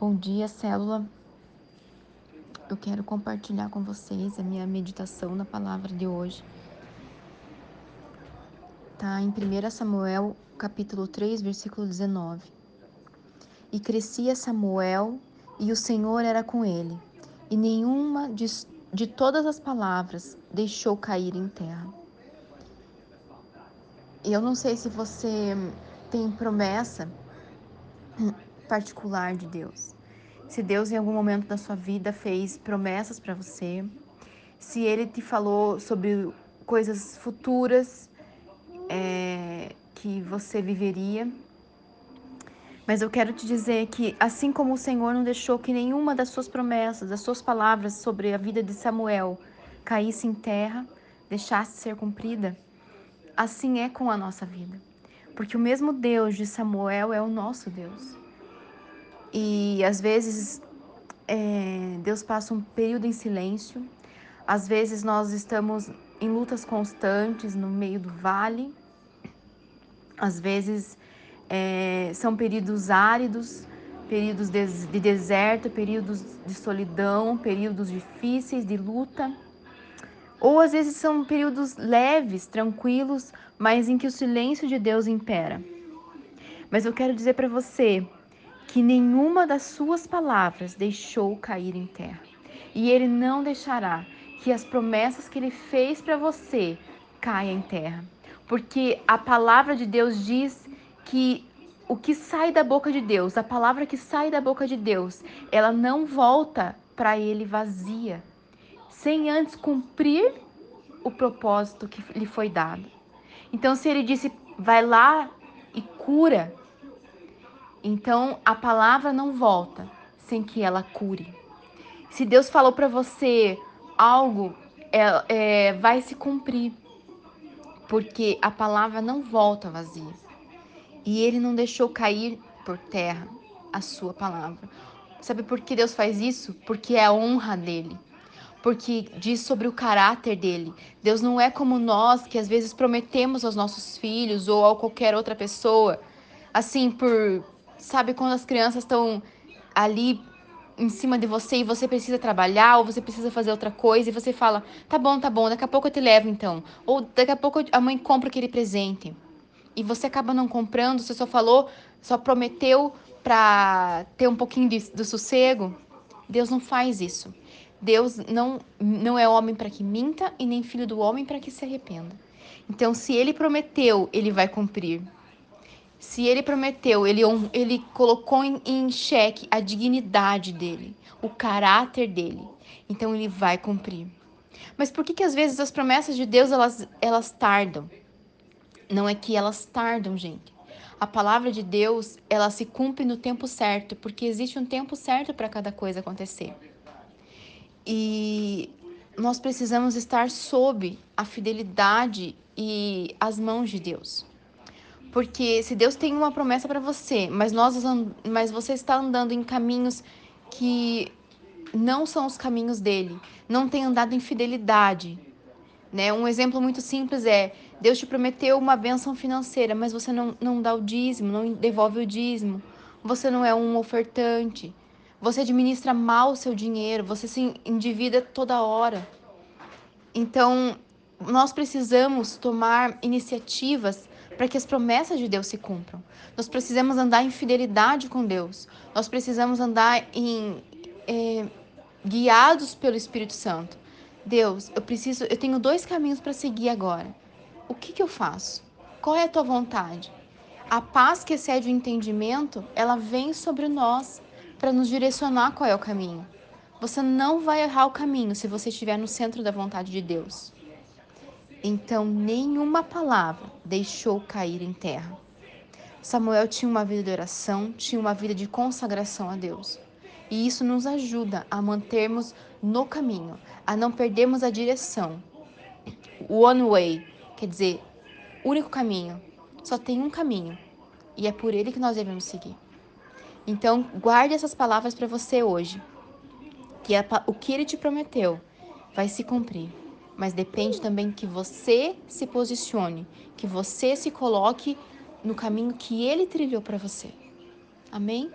Bom dia, célula. Eu quero compartilhar com vocês a minha meditação na palavra de hoje. Tá em 1 Samuel, capítulo 3, versículo 19. E crescia Samuel, e o Senhor era com ele, e nenhuma de, de todas as palavras deixou cair em terra. Eu não sei se você tem promessa particular de Deus. Se Deus em algum momento da sua vida fez promessas para você, se Ele te falou sobre coisas futuras é, que você viveria. Mas eu quero te dizer que, assim como o Senhor não deixou que nenhuma das suas promessas, das suas palavras sobre a vida de Samuel caísse em terra, deixasse ser cumprida, assim é com a nossa vida. Porque o mesmo Deus de Samuel é o nosso Deus. E às vezes é, Deus passa um período em silêncio, às vezes nós estamos em lutas constantes no meio do vale, às vezes é, são períodos áridos, períodos de, de deserto, períodos de solidão, períodos difíceis de luta. Ou às vezes são períodos leves, tranquilos, mas em que o silêncio de Deus impera. Mas eu quero dizer para você que nenhuma das suas palavras deixou cair em terra. E ele não deixará que as promessas que ele fez para você caia em terra. Porque a palavra de Deus diz que o que sai da boca de Deus, a palavra que sai da boca de Deus, ela não volta para ele vazia, sem antes cumprir o propósito que lhe foi dado. Então, se ele disse, vai lá e cura, então a palavra não volta sem que ela cure. Se Deus falou para você algo, é, é, vai se cumprir, porque a palavra não volta vazia. E Ele não deixou cair por terra a sua palavra. Sabe por que Deus faz isso? Porque é a honra dele. Porque diz sobre o caráter dele. Deus não é como nós que às vezes prometemos aos nossos filhos ou a qualquer outra pessoa, assim, por Sabe quando as crianças estão ali em cima de você e você precisa trabalhar ou você precisa fazer outra coisa e você fala: "Tá bom, tá bom, daqui a pouco eu te levo então". Ou daqui a pouco a mãe compra aquele presente. E você acaba não comprando, você só falou, só prometeu para ter um pouquinho de, do sossego. Deus não faz isso. Deus não não é homem para que minta e nem filho do homem para que se arrependa. Então, se ele prometeu, ele vai cumprir. Se ele prometeu, ele, ele colocou em, em xeque a dignidade dele, o caráter dele. Então ele vai cumprir. Mas por que, que às vezes as promessas de Deus elas, elas tardam? Não é que elas tardam, gente. A palavra de Deus, ela se cumpre no tempo certo, porque existe um tempo certo para cada coisa acontecer. E nós precisamos estar sob a fidelidade e as mãos de Deus. Porque se Deus tem uma promessa para você, mas nós mas você está andando em caminhos que não são os caminhos dele, não tem andado em fidelidade, né? Um exemplo muito simples é: Deus te prometeu uma bênção financeira, mas você não, não dá o dízimo, não devolve o dízimo, você não é um ofertante, você administra mal o seu dinheiro, você se endivida toda hora. Então, nós precisamos tomar iniciativas para que as promessas de Deus se cumpram. Nós precisamos andar em fidelidade com Deus. Nós precisamos andar em é, guiados pelo Espírito Santo. Deus, eu preciso, eu tenho dois caminhos para seguir agora. O que, que eu faço? Qual é a tua vontade? A paz que excede o entendimento, ela vem sobre nós para nos direcionar qual é o caminho. Você não vai errar o caminho se você estiver no centro da vontade de Deus. Então nenhuma palavra deixou cair em terra. Samuel tinha uma vida de oração, tinha uma vida de consagração a Deus. E isso nos ajuda a mantermos no caminho, a não perdermos a direção. One way, quer dizer, único caminho. Só tem um caminho e é por ele que nós devemos seguir. Então, guarde essas palavras para você hoje, que é o que ele te prometeu vai se cumprir mas depende também que você se posicione, que você se coloque no caminho que ele trilhou para você. Amém?